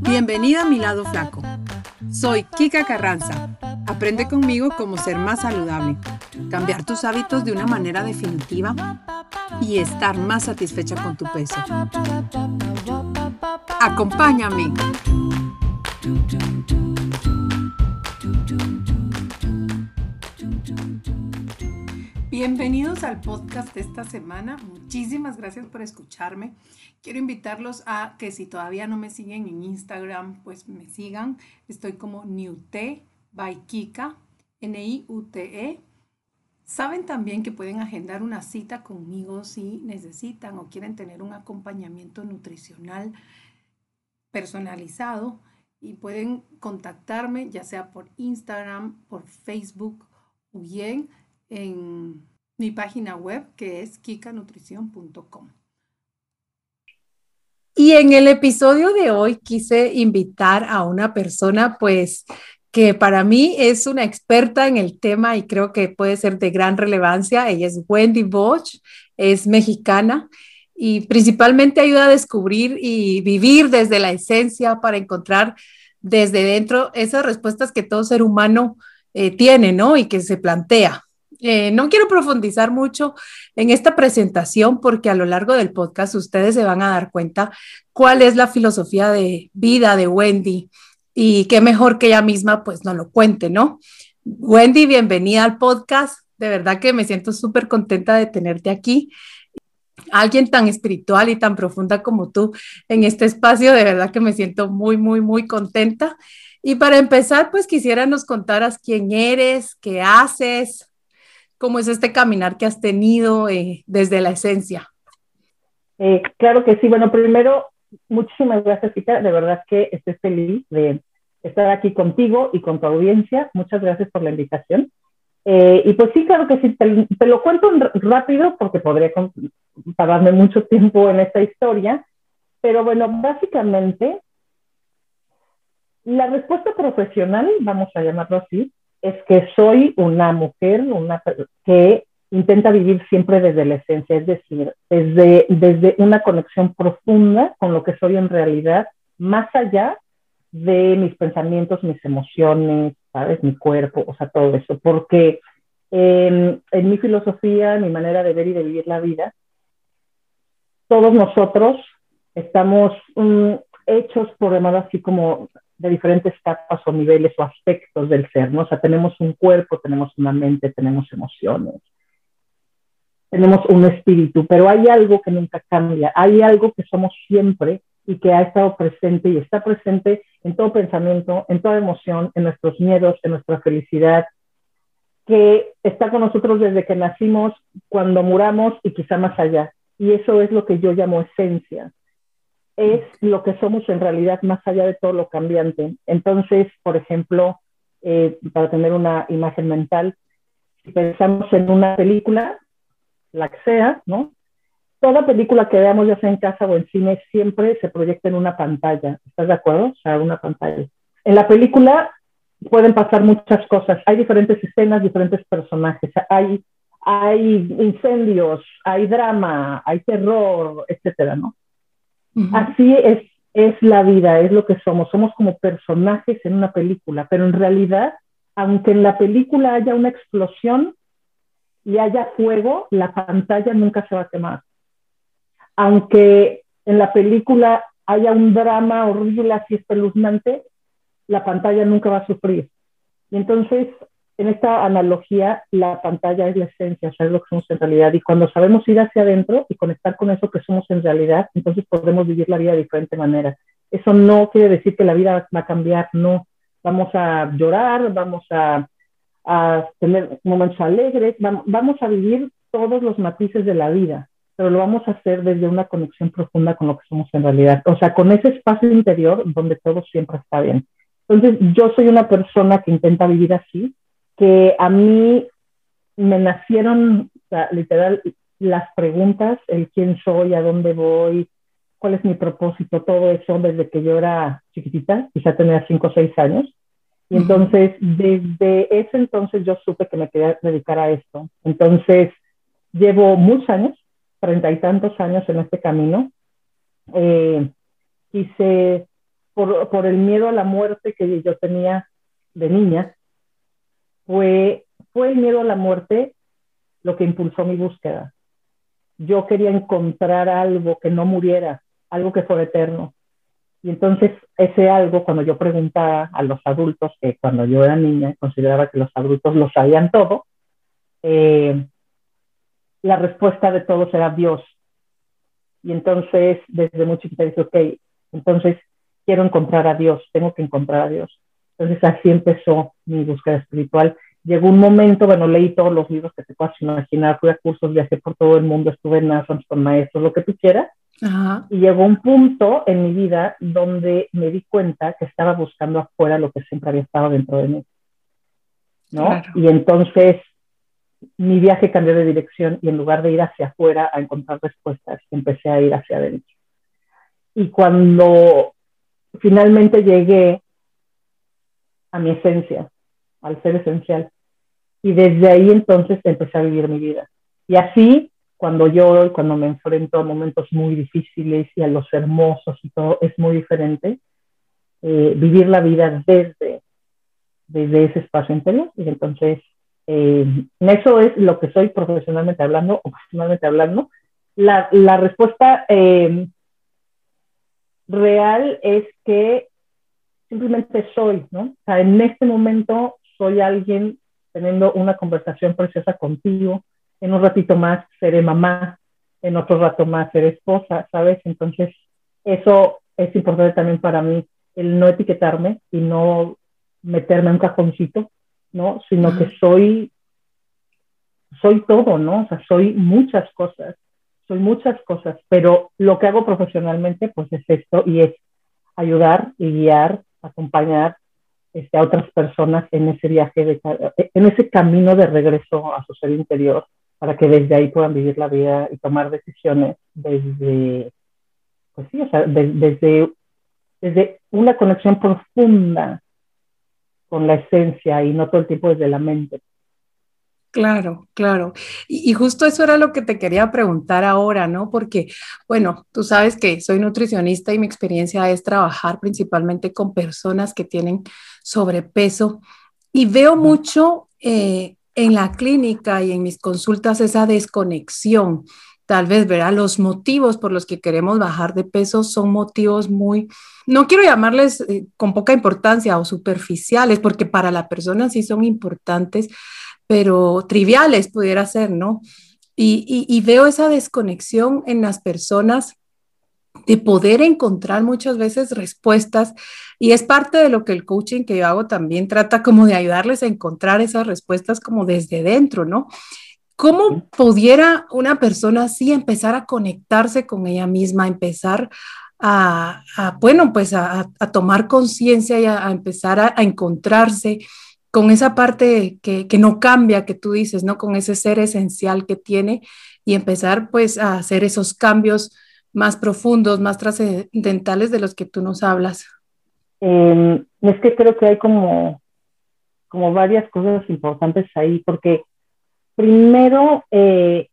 Bienvenida a mi lado flaco. Soy Kika Carranza. Aprende conmigo cómo ser más saludable, cambiar tus hábitos de una manera definitiva y estar más satisfecha con tu peso. Acompáñame. Bienvenidos al podcast de esta semana. Muchísimas gracias por escucharme. Quiero invitarlos a que si todavía no me siguen en Instagram, pues me sigan. Estoy como Newte by Kika, N-I-U-T-E. Saben también que pueden agendar una cita conmigo si necesitan o quieren tener un acompañamiento nutricional personalizado y pueden contactarme ya sea por Instagram, por Facebook o bien en mi página web que es kikanutrición.com. Y en el episodio de hoy quise invitar a una persona pues que para mí es una experta en el tema y creo que puede ser de gran relevancia. Ella es Wendy Bosch, es mexicana y principalmente ayuda a descubrir y vivir desde la esencia para encontrar desde dentro esas respuestas que todo ser humano eh, tiene, ¿no? Y que se plantea. Eh, no quiero profundizar mucho en esta presentación porque a lo largo del podcast ustedes se van a dar cuenta cuál es la filosofía de vida de Wendy y qué mejor que ella misma pues nos lo cuente, ¿no? Wendy, bienvenida al podcast. De verdad que me siento súper contenta de tenerte aquí. Alguien tan espiritual y tan profunda como tú en este espacio, de verdad que me siento muy, muy, muy contenta. Y para empezar, pues quisiera nos contaras quién eres, qué haces, cómo es este caminar que has tenido eh, desde la esencia. Eh, claro que sí. Bueno, primero, muchísimas gracias, Tita. De verdad que estoy feliz de estar aquí contigo y con tu audiencia. Muchas gracias por la invitación. Eh, y pues sí, claro que sí, te, lo cuento rápido porque podría tardarme mucho tiempo en esta historia. Pero bueno, básicamente, la respuesta profesional, vamos a llamarlo así, es que soy una mujer una, que intenta vivir siempre desde la esencia, es decir, desde, desde una conexión profunda con lo que soy en realidad, más allá de mis pensamientos, mis emociones, ¿sabes? Mi cuerpo, o sea, todo eso, porque em, en mi filosofía, mi manera de ver y de vivir la vida, todos nosotros estamos mm, hechos por llamado así como de diferentes capas o niveles o aspectos del ser, ¿no? O sea, tenemos un cuerpo, tenemos una mente, tenemos emociones, tenemos un espíritu, pero hay algo que nunca cambia, hay algo que somos siempre y que ha estado presente y está presente en todo pensamiento, en toda emoción, en nuestros miedos, en nuestra felicidad, que está con nosotros desde que nacimos, cuando muramos y quizá más allá. Y eso es lo que yo llamo esencia es lo que somos en realidad más allá de todo lo cambiante. Entonces, por ejemplo, eh, para tener una imagen mental, si pensamos en una película, la que sea, ¿no? Toda película que veamos, ya sea en casa o en cine, siempre se proyecta en una pantalla. ¿Estás de acuerdo? O sea, una pantalla. En la película pueden pasar muchas cosas. Hay diferentes escenas, diferentes personajes. Hay, hay incendios, hay drama, hay terror, etcétera, ¿no? Así es, es la vida, es lo que somos. Somos como personajes en una película, pero en realidad, aunque en la película haya una explosión y haya fuego, la pantalla nunca se va a quemar. Aunque en la película haya un drama horrible, así espeluznante, la pantalla nunca va a sufrir. Y entonces en esta analogía, la pantalla es la esencia, o sea, es lo que somos en realidad. Y cuando sabemos ir hacia adentro y conectar con eso que somos en realidad, entonces podemos vivir la vida de diferente manera. Eso no quiere decir que la vida va a cambiar, no. Vamos a llorar, vamos a, a tener momentos alegres, vamos a vivir todos los matices de la vida, pero lo vamos a hacer desde una conexión profunda con lo que somos en realidad. O sea, con ese espacio interior donde todo siempre está bien. Entonces, yo soy una persona que intenta vivir así, que a mí me nacieron, literal, las preguntas, el quién soy, a dónde voy, cuál es mi propósito, todo eso desde que yo era chiquitita, quizá tenía cinco o seis años. Y entonces, desde ese entonces yo supe que me quería dedicar a esto. Entonces, llevo muchos años, treinta y tantos años en este camino. Eh, quise, por, por el miedo a la muerte que yo tenía de niña, fue, fue el miedo a la muerte lo que impulsó mi búsqueda. Yo quería encontrar algo que no muriera, algo que fuera eterno. Y entonces ese algo, cuando yo preguntaba a los adultos, que cuando yo era niña consideraba que los adultos lo sabían todo, eh, la respuesta de todos era Dios. Y entonces desde muy chiquita dije, ok, entonces quiero encontrar a Dios, tengo que encontrar a Dios. Entonces así empezó mi búsqueda espiritual. Llegó un momento, bueno, leí todos los libros que te puedas imaginar, fui a cursos, viajé por todo el mundo, estuve en Nations con maestros, lo que tú quieras. Y llegó un punto en mi vida donde me di cuenta que estaba buscando afuera lo que siempre había estado dentro de mí. ¿no? Y entonces mi viaje cambió de dirección y en lugar de ir hacia afuera a encontrar respuestas, empecé a ir hacia adentro. Y cuando finalmente llegué a mi esencia, al ser esencial, y desde ahí entonces empecé a vivir mi vida. Y así cuando yo, y cuando me enfrento a momentos muy difíciles y a los hermosos y todo, es muy diferente. Eh, vivir la vida desde, desde ese espacio interior. Y entonces, eh, eso es lo que soy profesionalmente hablando o personalmente hablando. La, la respuesta eh, real es que simplemente soy, ¿no? O sea, en este momento soy alguien teniendo una conversación preciosa contigo, en un ratito más seré mamá, en otro rato más seré esposa, ¿sabes? Entonces, eso es importante también para mí, el no etiquetarme y no meterme en un cajoncito, ¿no? Sino que soy, soy todo, ¿no? O sea, soy muchas cosas, soy muchas cosas, pero lo que hago profesionalmente, pues es esto y es ayudar y guiar, acompañar este, a otras personas en ese viaje, de, en ese camino de regreso a su ser interior, para que desde ahí puedan vivir la vida y tomar decisiones desde, pues sí, desde, desde una conexión profunda con la esencia y no todo el tiempo desde la mente. Claro, claro. Y, y, justo eso era lo que te quería preguntar ahora, ¿no? Porque, bueno, tú sabes que soy nutricionista y mi experiencia es trabajar principalmente con personas que tienen sobrepeso y veo mucho eh, en la clínica y en mis consultas esa desconexión. Tal vez, verá, los motivos por los que queremos bajar de peso son motivos muy, no quiero llamarles eh, con poca importancia o superficiales, porque para la persona sí son importantes, pero triviales pudiera ser, ¿no? Y, y veo esa desconexión en las personas de poder encontrar muchas veces respuestas y es parte de lo que el coaching que yo hago también trata como de ayudarles a encontrar esas respuestas como desde dentro, ¿no? ¿Cómo pudiera una persona así empezar a conectarse con ella misma, empezar a, bueno, pues a, tomar conciencia y a, empezar a, encontrarse con esa parte que, que no cambia, que tú dices, ¿no? Con ese ser esencial que tiene y empezar pues a hacer esos cambios más profundos, más trascendentales de los que tú nos hablas? Em, es que creo que hay como, como varias cosas importantes ahí, porque primero, eh,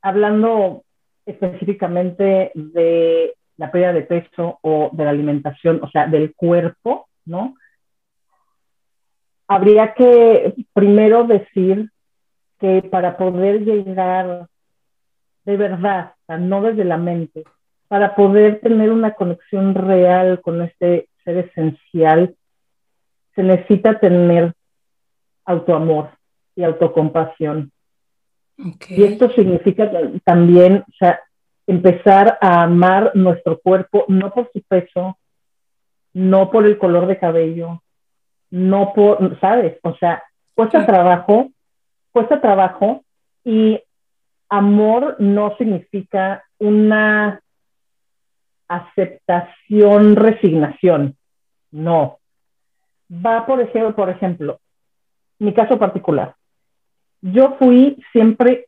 hablando específicamente de la pérdida de peso o de la alimentación, o sea, del cuerpo, ¿no? Habría que primero decir que para poder llegar de verdad, no desde la mente, para poder tener una conexión real con este ser esencial, se necesita tener autoamor y autocompasión. Y esto significa también o sea, empezar a amar nuestro cuerpo, no por su peso, no por el color de cabello, no por, ¿sabes? O sea, cuesta trabajo, cuesta trabajo y amor no significa una aceptación, resignación. No. Va, por ejemplo, por ejemplo, mi caso particular. Yo fui siempre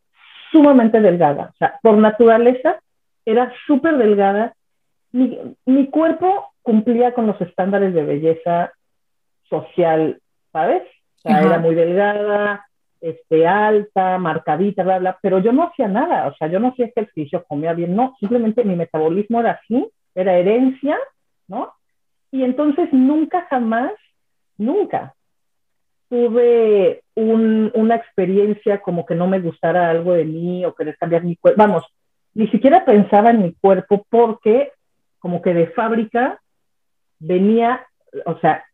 sumamente delgada. O sea, por naturaleza era súper delgada. Mi, mi, cuerpo cumplía con los estándares de belleza social, ¿sabes? O sea, era muy delgada, este, alta, marcadita, bla, bla, pero yo no hacía nada, o sea, yo no hacía ejercicio, comía bien, no, simplemente mi metabolismo era así, era herencia ¿no? Y entonces nunca jamás, nunca tuve una experiencia como que no me gustara algo de mí o querer cambiar mi cuerpo. Vamos, ni siquiera pensaba en mi cuerpo porque como que de fábrica venía, o sea,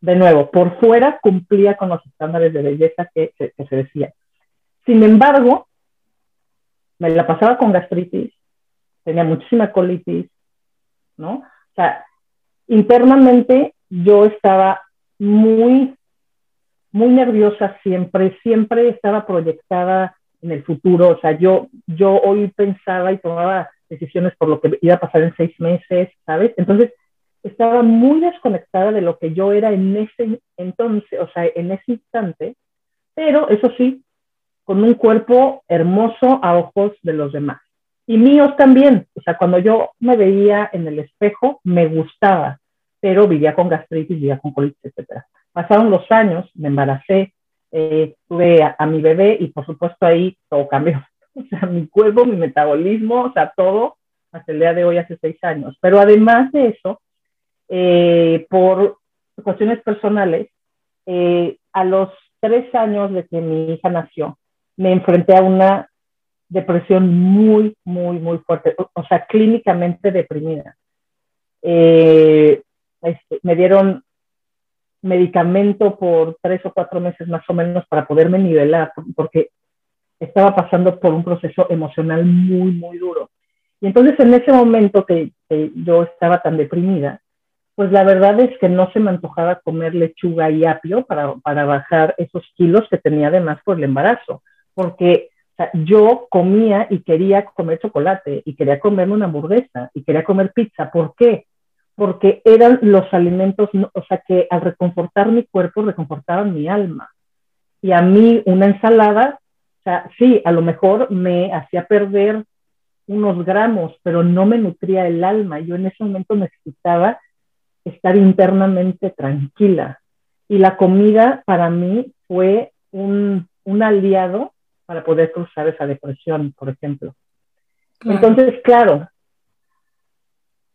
de nuevo, por fuera cumplía con los estándares de belleza que, se decía. Sin embargo, me la pasaba con gastritis, tenía muchísima colitis, ¿no? O sea, internamente yo estaba muy, muy nerviosa siempre, siempre estaba proyectada en el futuro, o sea, yo, yo hoy pensaba y tomaba decisiones por lo que iba a pasar en seis meses, ¿sabes? Entonces, estaba muy desconectada de lo que yo era en ese entonces, o sea, en ese instante, pero eso sí, con un cuerpo hermoso a ojos de los demás. Y míos también, o sea, cuando yo me veía en el espejo, me gustaba, pero vivía con gastritis, vivía con colitis, etc. Pasaron los años, me embaracé, eh, tuve a, mi bebé y por supuesto ahí todo cambió. O sea, mi cuerpo, mi metabolismo, o sea, todo hasta el día de hoy, hace seis años. Pero además de eso, eh, por cuestiones personales, eh, a los tres años de que mi hija nació, me enfrenté a una depresión muy, muy, muy fuerte, o, sea, clínicamente deprimida. Eh, este, me dieron medicamento por tres o cuatro meses más o menos para poderme nivelar, porque estaba pasando por un proceso emocional muy, muy duro. Y entonces en ese momento que, que yo estaba tan deprimida, pues la verdad es que no se me antojaba comer lechuga y apio para, para bajar esos kilos que tenía además por el embarazo, porque yo comía y quería comer chocolate y quería comerme una hamburguesa y quería comer pizza. ¿Por qué? Porque eran los alimentos, o sea, que al reconfortar mi cuerpo, reconfortaban mi alma. Y a mí una ensalada, o sea, sí, a lo mejor me hacía perder unos gramos, pero no me nutría el alma. Yo en ese momento necesitaba estar internamente tranquila. Y la comida para mí fue un, un aliado para poder cruzar esa depresión, por ejemplo. Entonces, claro,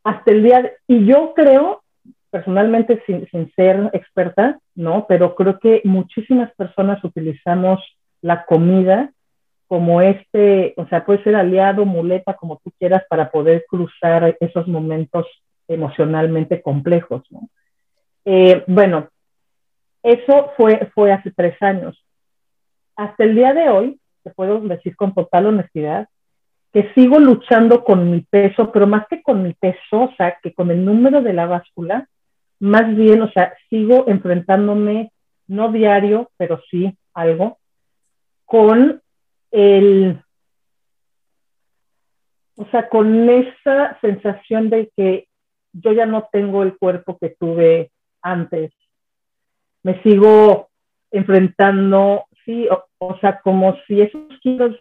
hasta el día, de, y yo creo, personalmente sin, sin, ser experta, ¿no? Pero creo que muchísimas personas utilizamos la comida como este, o sea, puede ser aliado, muleta, como tú quieras, para poder cruzar esos momentos emocionalmente complejos. Eh, bueno, eso fue, fue hace tres años. Hasta el día de hoy, te puedo decir con total honestidad, que sigo luchando con mi peso, pero más que con mi peso, o sea, que con el número de la báscula, más bien, o sea, sigo enfrentándome, no diario, pero sí algo, con el, o sea, con esa sensación de que yo ya no tengo el cuerpo que tuve antes. Me sigo enfrentando, sí, o, sea, como si esos kilos,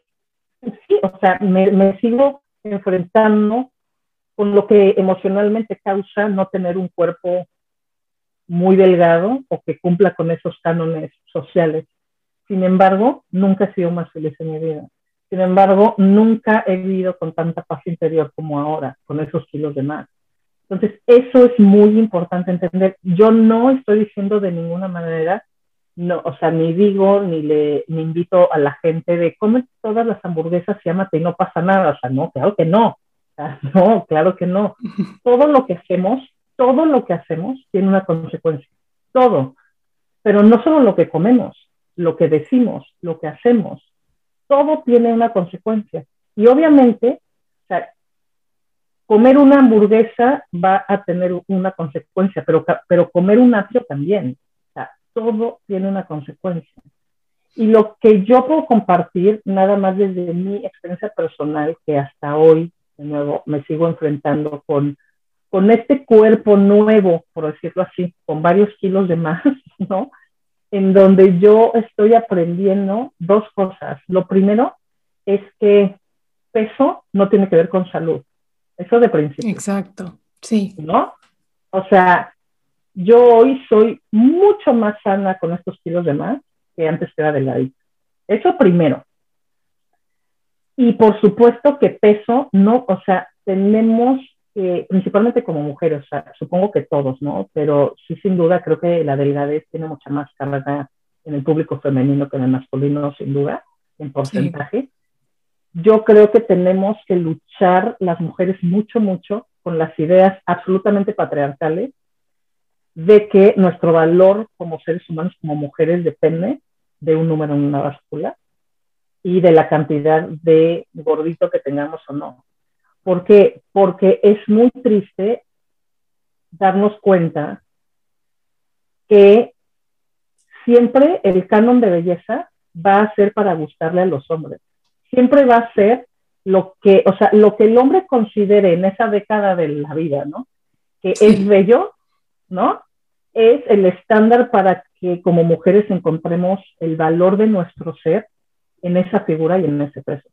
sí, o sea, me, sigo enfrentando con lo que emocionalmente causa no tener un cuerpo muy delgado o que cumpla con esos cánones sociales. Sin embargo, nunca he sido más feliz en mi vida. Sin embargo, nunca he vivido con tanta paz interior como ahora, con esos kilos de más. Entonces, eso es muy importante entender. Yo no estoy diciendo de ninguna manera, no, o sea, ni digo, ni le ni invito a la gente de come todas las hamburguesas y amate y no pasa nada. O sea, no, claro que no. O sea, no, claro que no. Todo lo que hacemos, todo lo que hacemos tiene una consecuencia. Todo. Pero no solo lo que comemos, lo que decimos, lo que hacemos, todo tiene una consecuencia. Y obviamente, comer una hamburguesa va a tener una consecuencia, pero, pero comer un apio también. Todo tiene una consecuencia. Y lo que yo puedo compartir, nada más desde mi experiencia personal, que hasta hoy, de nuevo, me sigo enfrentando con, con este cuerpo nuevo, por decirlo así, con varios kilos de más, ¿no? En donde yo estoy aprendiendo dos cosas. Lo primero es que peso no tiene que ver con salud. Eso de principio. Exacto, sí. ¿No? O sea, yo hoy soy mucho más sana con estos kilos de más que antes era delgadita. Eso primero. Y por supuesto que peso, no, o sea, tenemos principalmente como mujeres, o sea, supongo que todos, ¿no? Pero sí, sin duda, creo que la delgadez tiene mucha más carga en el público femenino que en el masculino, sin duda, en porcentaje. Yo creo que tenemos que luchar las mujeres mucho, mucho con las ideas absolutamente patriarcales de que nuestro valor como seres humanos, como mujeres, depende de un número en una báscula y de la cantidad de gordito que tengamos o no. ¿Por qué? Porque es muy triste darnos cuenta que siempre el canon de belleza va a ser para gustarle a los hombres. Siempre va a ser lo que, o sea, lo que el hombre considere en esa década de la vida, ¿no? Que es bello, ¿no? Es el estándar para que como mujeres encontremos el valor de nuestro ser en esa figura y en ese peso.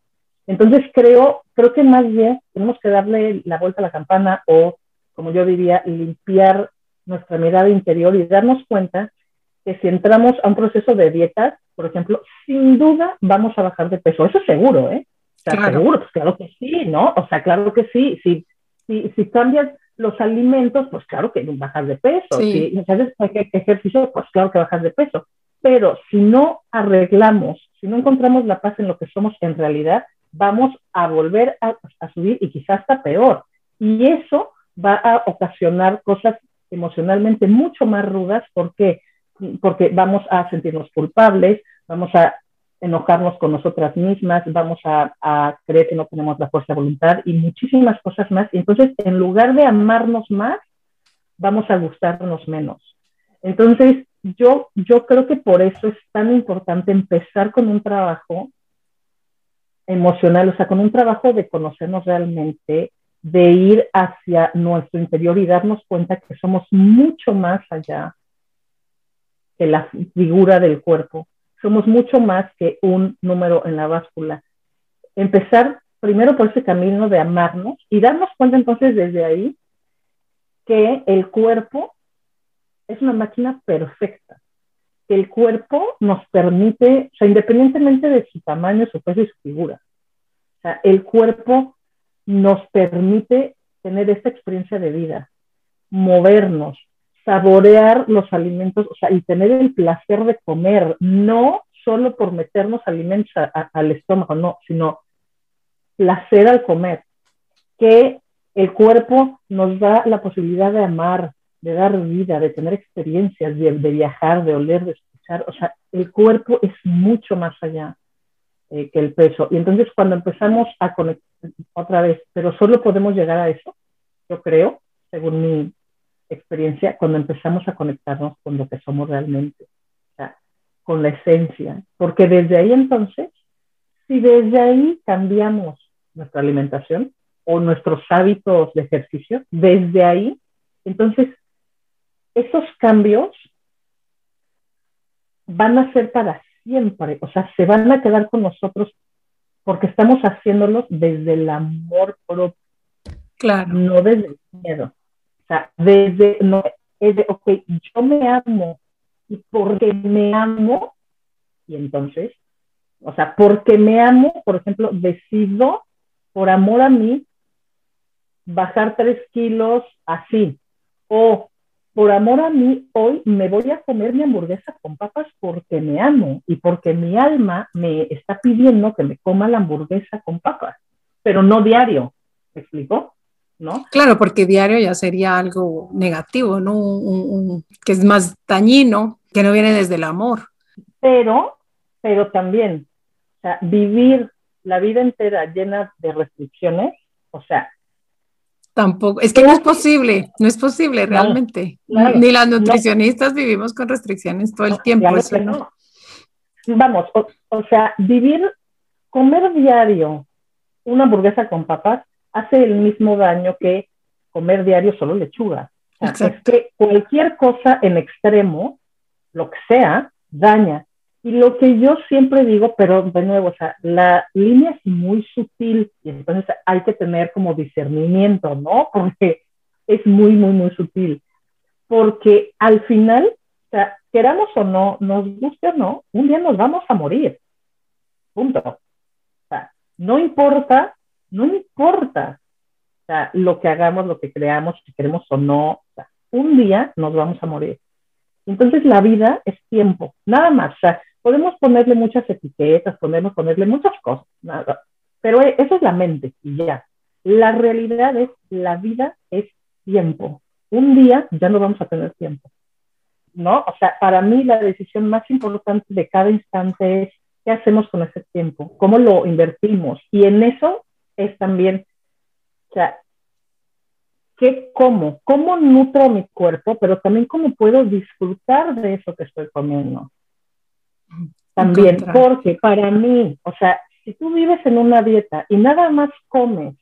Entonces creo, creo que más bien tenemos que darle la vuelta a la campana o, como yo diría, limpiar nuestra mirada interior y darnos cuenta que si entramos a un proceso de dietas, por ejemplo, sin duda vamos a bajar de peso. Eso es seguro, ¿eh? O sea, seguro, pues claro que sí, ¿no? O sea, claro que sí. Si, si, si cambias los alimentos, pues claro que bajas de peso. Si haces ejercicio, pues claro que bajas de peso. Pero si no arreglamos, si no encontramos la paz en lo que somos en realidad, vamos a volver a, subir y quizás hasta peor. Y eso va a ocasionar cosas emocionalmente mucho más rudas. ¿Por qué? Porque vamos a sentirnos culpables, vamos a enojarnos con nosotras mismas, vamos a, creer que no tenemos la fuerza de voluntad y muchísimas cosas más. Y entonces, en lugar de amarnos más, vamos a gustarnos menos. Entonces, yo, yo creo que por eso es tan importante empezar con un trabajo emocional, o sea, con un trabajo de conocernos realmente, de ir hacia nuestro interior y darnos cuenta que somos mucho más allá que la figura del cuerpo. Somos mucho más que un número en la báscula. Empezar primero por ese camino de amarnos y darnos cuenta entonces desde ahí que el cuerpo es una máquina perfecta. El cuerpo nos permite, o independientemente de su tamaño, su peso y su figura, el cuerpo nos permite tener esta experiencia de vida, movernos, saborear los alimentos, o sea, y tener el placer de comer, no solo por meternos alimentos al estómago, no, sino placer al comer, que el cuerpo nos da la posibilidad de amar, de dar vida, de tener experiencias, de, viajar, de oler, de escuchar. O sea, el cuerpo es mucho más allá eh, que el peso. Y entonces cuando empezamos a conectar, otra vez, pero solo podemos llegar a eso, yo creo, según mi experiencia, cuando empezamos a conectarnos con lo que somos realmente, o sea, con la esencia. Porque desde ahí entonces, si desde ahí cambiamos nuestra alimentación o nuestros hábitos de ejercicio, desde ahí, entonces esos cambios van a ser para siempre, o sea, se van a quedar con nosotros porque estamos haciéndolos desde el amor propio. Claro. No desde el miedo. Sea, desde, no, es de, ok, yo me amo y porque me amo, y entonces, o sea, porque me amo, por ejemplo, decido, por amor a mí, bajar tres kilos así, o por amor a mí, hoy me voy a comer mi hamburguesa con papas porque me amo y porque mi alma me está pidiendo que me coma la hamburguesa con papas, pero no diario. ¿Me explico? ¿No? Claro, porque diario ya sería algo negativo, ¿no? que es más dañino, que no viene desde el amor. Pero, pero también, o sea, vivir la vida entera llena de restricciones, o sea, Tampoco, es que no es posible, no es posible realmente. Ni las nutricionistas vivimos con restricciones todo el tiempo. no. Vamos, o, sea, vivir, comer diario una hamburguesa con papas hace el mismo daño que comer diario solo lechuga. O sea, es que cualquier cosa en extremo, lo que sea, daña. Y lo que yo siempre digo, pero de nuevo, o sea, la línea es muy sutil y entonces hay que tener como discernimiento, ¿no? Porque es muy, muy, muy sutil. Porque al final, o sea, queramos o no, nos guste o no, un día nos vamos a morir. Punto. O sea, no importa, no importa lo que hagamos, lo que creamos, si queremos o no, un día nos vamos a morir. Entonces la vida es tiempo, nada más. Podemos ponerle muchas etiquetas, podemos ponerle muchas cosas, nada, pero eso es la mente y ya. La realidad es, la vida es tiempo. Un día ya no vamos a tener tiempo. ¿No? O sea, para mí la decisión más importante de cada instante es qué hacemos con ese tiempo, cómo lo invertimos. Y en eso es también, o sea, qué como, cómo nutro mi cuerpo, pero también cómo puedo disfrutar de eso que estoy comiendo. También, porque para mí, o sea, si tú vives en una dieta y nada más comes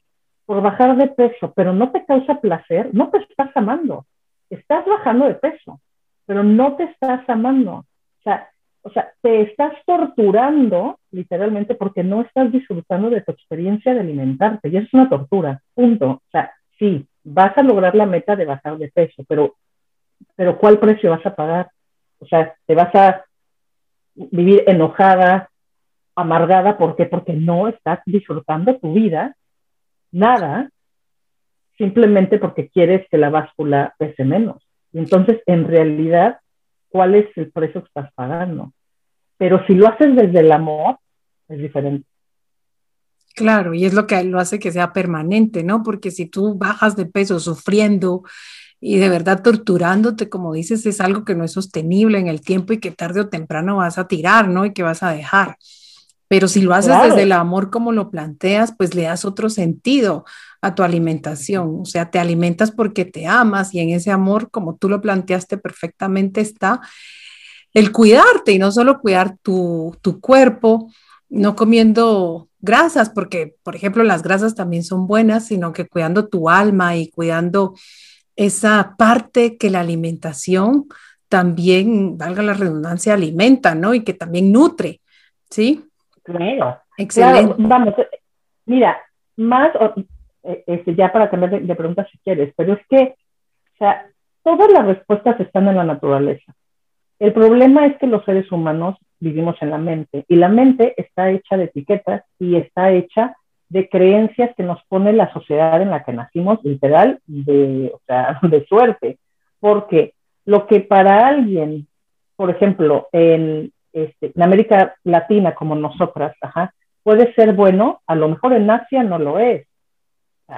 por bajar de peso, pero no te causa placer, no te estás amando. Estás bajando de peso, pero no te estás amando. O sea, o sea, te estás torturando literalmente porque no estás disfrutando de tu experiencia de alimentarte. Y eso es una tortura, punto. O sea, sí, vas a lograr la meta de bajar de peso, pero, pero ¿cuál precio vas a pagar? O sea, te vas a vivir enojada, amargada, ¿por qué? Porque no estás disfrutando tu vida, nada, simplemente porque quieres que la báscula pese menos. Entonces, en realidad, ¿cuál es el precio que estás pagando? Pero si lo haces desde el amor, es diferente. Claro, y es lo que lo hace que sea permanente, ¿no? Porque si tú bajas de peso sufriendo y de verdad torturándote, como dices, es algo que no es sostenible en el tiempo y que tarde o temprano vas a tirar, ¿no? Y que vas a dejar. Pero si lo haces desde el amor como lo planteas, pues le das otro sentido a tu alimentación. O sea, te alimentas porque te amas y en ese amor, como tú lo planteaste perfectamente, está el cuidarte y no solo cuidar tu, tu cuerpo, no comiendo grasas, porque, por ejemplo, las grasas también son buenas, sino que cuidando tu alma y cuidando esa parte que la alimentación también, valga la redundancia, alimenta, ¿no? Y que también nutre, ¿sí? Claro. Excelente. vamos, mira, más, eh, este, ya para cambiar de, de pregunta si quieres, pero es que, o sea, todas las respuestas están en la naturaleza. El problema es que los seres humanos vivimos en la mente y la mente está hecha de etiquetas y está hecha de creencias que nos pone la sociedad en la que nacimos, literal, de, o sea, de suerte. Porque lo que para alguien, por ejemplo, en, este, en América Latina como nosotras, ajá, puede ser bueno, a lo mejor en Asia no lo es.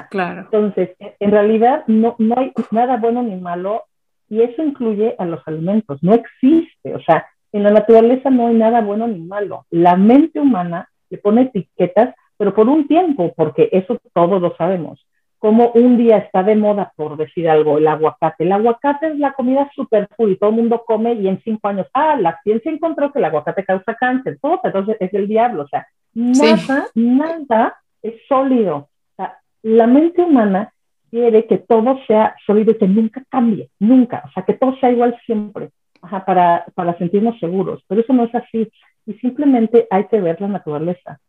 Claro. Entonces, en realidad no, no hay nada bueno ni malo y eso incluye a los alimentos. No existe, o sea, en la naturaleza no hay nada bueno ni malo. La mente humana le pone etiquetas, pero por un tiempo, porque eso todos lo sabemos como un día está de moda, por decir algo, el aguacate. El aguacate es la comida super cool y todo el mundo come y en cinco años, ah, la ciencia encontró que el aguacate causa cáncer, todo, entonces es el diablo, o sea, nada, nada es sólido. O sea, la mente humana quiere que todo sea sólido y que nunca cambie, nunca, o sea, que todo sea igual siempre, para, para sentirnos seguros, pero eso no es así y simplemente hay que ver la naturaleza.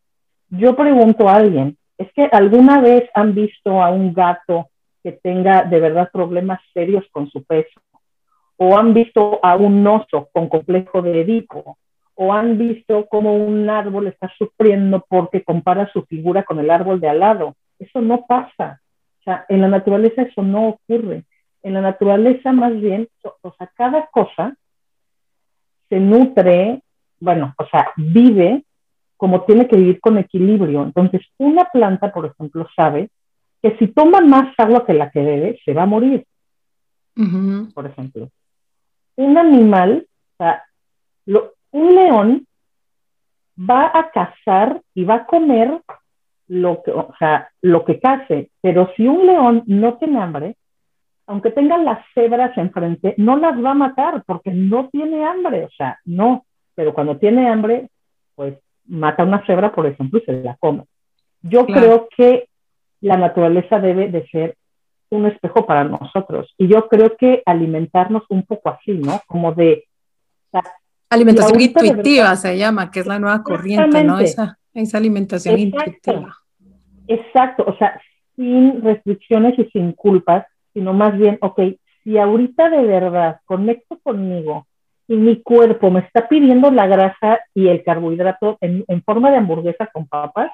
Yo pregunto a alguien, es que alguna vez han visto a un gato que tenga de verdad problemas serios con su peso, o han visto a un oso con complejo de Edipo, o han visto cómo un árbol está sufriendo porque compara su figura con el árbol de al lado. Eso no pasa. O sea, en la naturaleza eso no ocurre. En la naturaleza más bien, o sea, cada cosa se nutre, bueno, o sea, vive como tiene que vivir con equilibrio. Entonces, una planta, por ejemplo, sabe que si toma más agua que la que debe, se va a morir. Por ejemplo. Un animal, o sea, un león va a cazar y va a comer lo que, o sea, lo que case, pero si un león no tiene hambre, aunque tenga las cebras enfrente, no las va a matar porque no tiene hambre, o sea, no, pero cuando tiene hambre, pues mata una cebra, por ejemplo, y se la come. Yo creo que la naturaleza debe de ser un espejo para nosotros. Y yo creo que alimentarnos un poco así, ¿no? Como de... alimentación intuitiva se llama, que es la nueva corriente, ¿no? Esa, esa alimentación intuitiva. Exacto, o sea, sin restricciones y sin culpas, sino más bien, ok, si ahorita de verdad conecto conmigo y mi cuerpo me está pidiendo la grasa y el carbohidrato en, forma de hamburguesa con papas,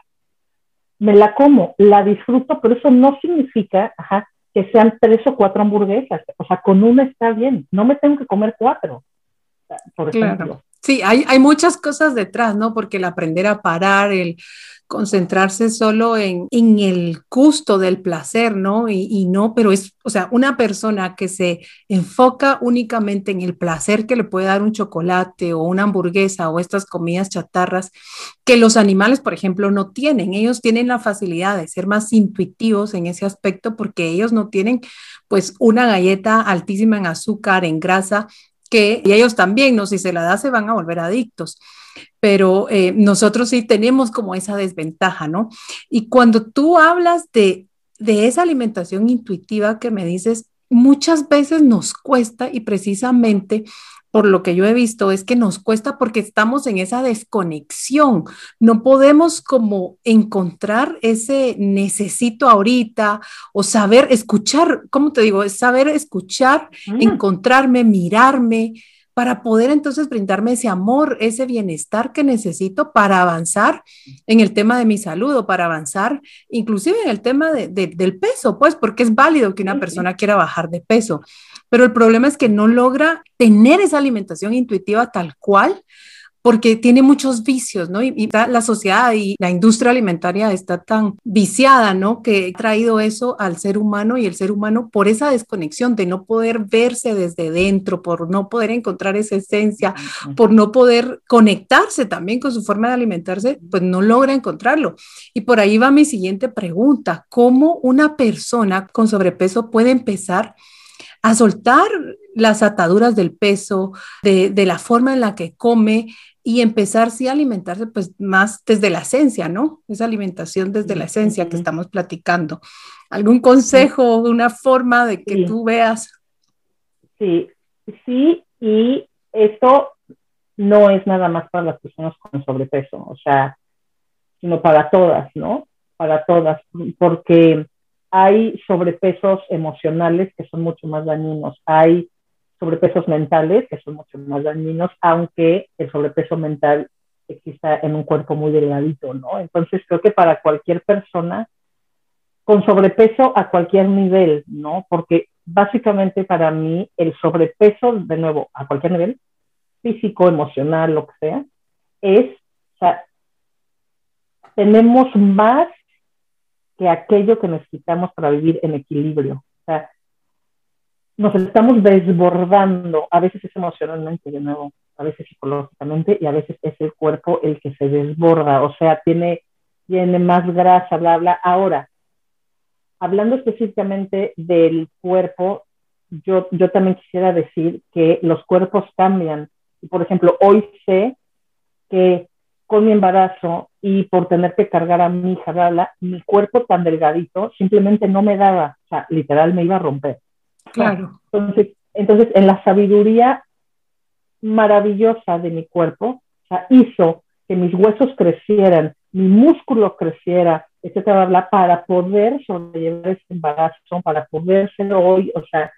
me la como, la disfruto, pero eso no significa ajá, que sean tres o cuatro hamburguesas. O sea, con una está bien, no me tengo que comer cuatro, por ejemplo. Sí, hay, hay muchas cosas detrás, ¿no? Porque el aprender a parar, el concentrarse solo en, en el gusto del placer, ¿no? Y, y, no, pero es, o sea, una persona que se enfoca únicamente en el placer que le puede dar un chocolate o una hamburguesa o estas comidas chatarras, que los animales, por ejemplo, no tienen. Ellos tienen la facilidad de ser más intuitivos en ese aspecto porque ellos no tienen, pues, una galleta altísima en azúcar, en grasa que y ellos también, ¿no? Si se la da, se van a volver adictos. Pero eh, nosotros sí tenemos como esa desventaja, ¿no? Y cuando tú hablas de, de esa alimentación intuitiva que me dices, muchas veces nos cuesta y precisamente por lo que yo he visto, es que nos cuesta porque estamos en esa desconexión. No podemos como encontrar ese necesito ahorita o saber escuchar, ¿cómo te digo? Es saber escuchar, mm. encontrarme, mirarme, para poder entonces brindarme ese amor, ese bienestar que necesito para avanzar en el tema de mi salud o para avanzar inclusive en el tema del peso, pues porque es válido que una persona quiera bajar de peso. Pero el problema es que no logra tener esa alimentación intuitiva tal cual porque tiene muchos vicios, ¿no? Y, la sociedad y la industria alimentaria está tan viciada, ¿no? Que ha traído eso al ser humano y el ser humano por esa desconexión de no poder verse desde dentro, por no poder encontrar esa esencia, por no poder conectarse también con su forma de alimentarse, pues no logra encontrarlo. Y por ahí va mi siguiente pregunta, ¿cómo una persona con sobrepeso puede empezar a soltar las ataduras del peso, de, la forma en la que come y empezar sí a alimentarse pues más desde la esencia, ¿no? Esa alimentación desde la esencia que estamos platicando. ¿Algún consejo, una forma de que tú veas? Sí, sí, y esto no es nada más para las personas con sobrepeso, o sea, sino para todas, ¿no? Para todas, porque hay sobrepesos emocionales que son mucho más dañinos, hay sobrepesos mentales que son mucho más dañinos, aunque el sobrepeso mental exista en un cuerpo muy delgadito, ¿no? Entonces creo que para cualquier persona con sobrepeso a cualquier nivel, ¿no? Porque básicamente para mí el sobrepeso, de nuevo, a cualquier nivel, físico, emocional, lo que sea, es, o sea, tenemos más que aquello que necesitamos para vivir en equilibrio. O sea, nos estamos desbordando, a veces es emocionalmente, de nuevo, a veces psicológicamente y a veces es el cuerpo el que se desborda, o sea, tiene, tiene más grasa, bla, bla. Ahora, hablando específicamente del cuerpo, yo, yo también quisiera decir que los cuerpos cambian. Por ejemplo, hoy sé que con mi embarazo y por tener que cargar a mi hija, mi cuerpo tan delgadito simplemente no me daba, o sea, literal me iba a romper. Claro. Entonces, entonces en la sabiduría maravillosa de mi cuerpo, o sea, hizo que mis huesos crecieran, mi músculo creciera, etcétera, para poder sobrellevar ese embarazo, para poder ser hoy, o sea,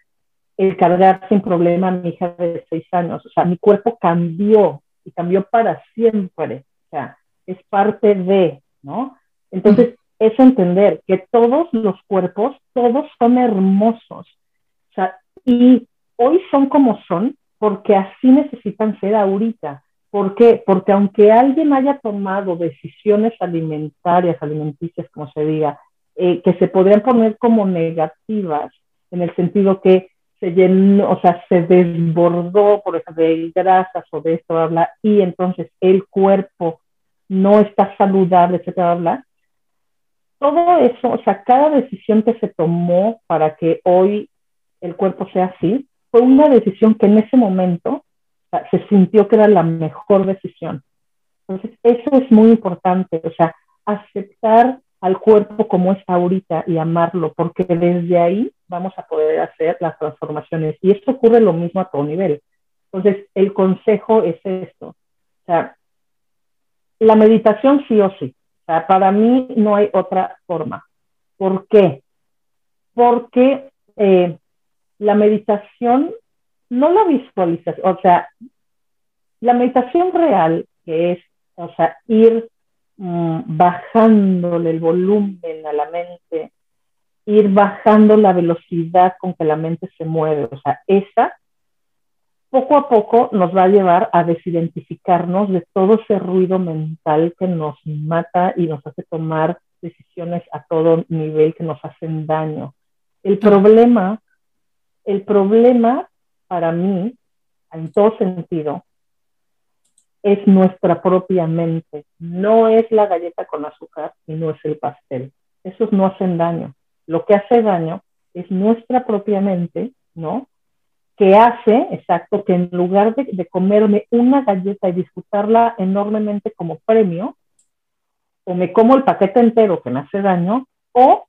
el cargar sin problema a mi hija de seis años. O sea, mi cuerpo cambió y cambió para siempre o sea, es parte de, ¿no? Entonces, es entender que todos los cuerpos, todos son hermosos, sea, y hoy son como son porque así necesitan ser ahorita. ¿Por qué? Porque aunque alguien haya tomado decisiones alimentarias, alimenticias, como se diga, eh, que se podrían poner como negativas, en el sentido que se llenó, o sea, se desbordó, por ejemplo, de grasas o de esto, habla, y entonces el cuerpo no está saludable, etcétera, habla. Todo eso, o sea, cada decisión que se tomó para que hoy el cuerpo sea así, fue una decisión que en ese momento se sintió que era la mejor decisión. Entonces, eso es muy importante, o sea, aceptar al cuerpo como es ahorita y amarlo, porque desde ahí vamos a poder hacer las transformaciones. Y esto ocurre lo mismo a todo nivel. Entonces, el consejo es esto. O sea, la meditación sí o sí. O sea, para mí no hay otra forma. ¿Por qué? Porque eh, la meditación, no la visualización, o sea, la meditación real, que es, o sea, ir mm, bajándole el volumen a la mente, ir bajando la velocidad con que la mente se mueve. O sea, esa poco a poco nos va a llevar a desidentificarnos de todo ese ruido mental que nos mata y nos hace tomar decisiones a todo nivel que nos hacen daño. El problema, el problema para mí, en todo sentido, es nuestra propia mente. No es la galleta con azúcar y no es el pastel. Esos no hacen daño. Lo que hace daño es nuestra propia mente, ¿no? Que hace, exacto, que en lugar de, comerme una galleta y disfrutarla enormemente como premio, o me como el paquete entero que me hace daño, o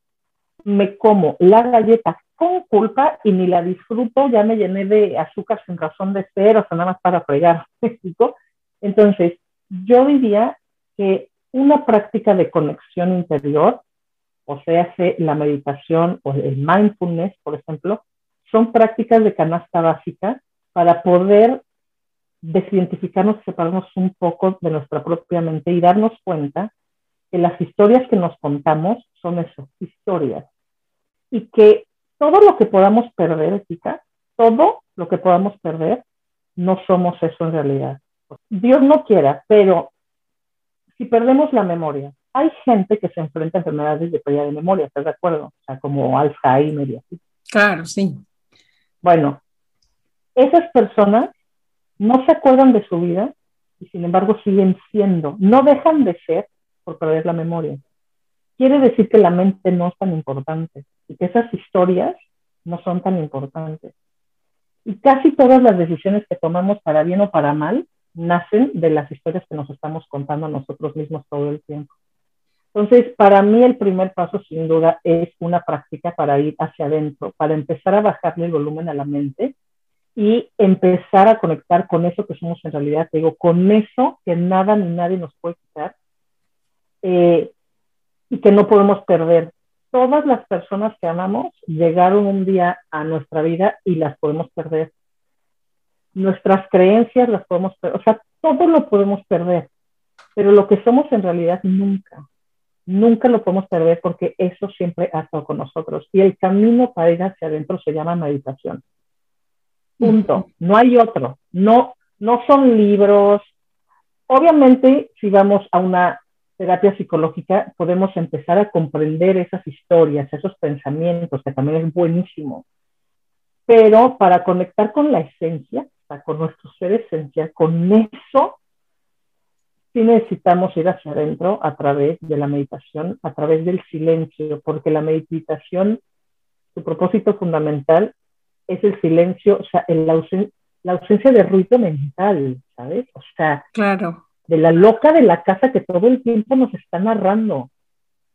me como la galleta con culpa y ni la disfruto, ya me llené de azúcar sin razón de ser, o sea, nada más para fregar, Entonces, yo diría que una práctica de conexión interior, o sea, la meditación o el mindfulness, por ejemplo, son prácticas de canasta básica para poder desidentificarnos, separarnos un poco de nuestra propia mente y darnos cuenta que las historias que nos contamos son eso, historias. Y que todo lo que podamos perder, chica, todo lo que podamos perder, no somos eso en realidad. Dios no quiera, pero si perdemos la memoria, hay gente que se enfrenta a enfermedades de pérdida de memoria, ¿estás de acuerdo? O sea, como Alzheimer y así. Claro, sí. Bueno, esas personas no se acuerdan de su vida y sin embargo siguen siendo, no dejan de ser por perder la memoria. Quiere decir que la mente no es tan importante y que esas historias no son tan importantes. Y casi todas las decisiones que tomamos para bien o para mal nacen de las historias que nos estamos contando a nosotros mismos todo el tiempo. Entonces, para mí el primer paso, sin duda, es una práctica para ir hacia adentro, para empezar a bajarle el volumen a la mente y empezar a conectar con eso que somos en realidad. Te digo, con eso que nada ni nadie nos puede quitar, eh, y que no podemos perder. Todas las personas que amamos llegaron un día a nuestra vida y las podemos perder. Nuestras creencias las podemos perder, o sea, todo lo podemos perder, pero lo que somos en realidad nunca, nunca lo podemos perder porque eso siempre ha estado con nosotros. Y el camino para ir hacia adentro se llama meditación. Punto. No hay otro. No, no son libros. Obviamente, si vamos a una terapia psicológica podemos empezar a comprender esas historias, esos pensamientos, que también es buenísimo. Pero para conectar con la esencia, con nuestro ser esencial, con eso, sí necesitamos ir hacia adentro a través de la meditación, a través del silencio, porque la meditación, su propósito fundamental es el silencio, o sea, la, la ausencia de ruido mental, ¿sabes? O sea, claro de la loca de la casa que todo el tiempo nos está narrando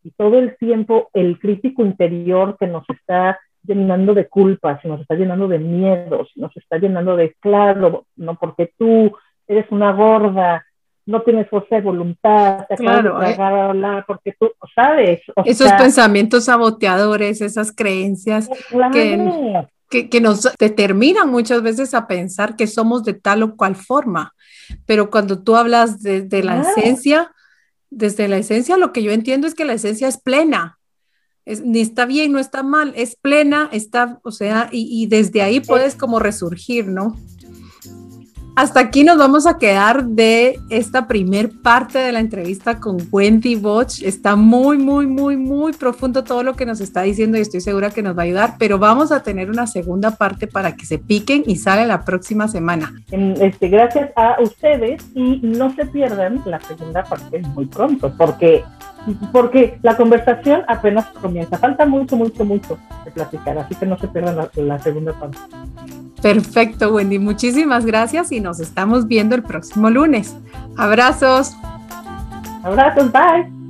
y todo el tiempo el crítico interior que nos está llenando de culpas, nos está llenando de miedos, nos está llenando de claro, no porque tú eres una gorda, no tienes fuerza de voluntad, te claro, de eh. porque tú sabes. Esos pensamientos saboteadores, esas creencias que, que, nos determinan muchas veces a pensar que somos de tal o cual forma. Pero cuando tú hablas de, la esencia, desde la esencia lo que yo entiendo es que la esencia es plena. ni está bien, no está mal, es plena, está, o sea, y, y desde ahí puedes como resurgir, ¿no? Hasta aquí nos vamos a quedar de esta primer parte de la entrevista con Wendy Botch. Está muy, muy, muy, muy profundo todo lo que nos está diciendo y estoy segura que nos va a ayudar, pero vamos a tener una segunda parte para que se piquen y sale la próxima semana. Este, gracias a ustedes y no se pierdan la segunda parte muy pronto, porque porque la conversación apenas comienza. Falta mucho, mucho, mucho de platicar, así que no se pierdan la, segunda parte. Perfecto, Wendy. Muchísimas gracias y nos estamos viendo el próximo lunes. Abrazos. Abrazos, bye.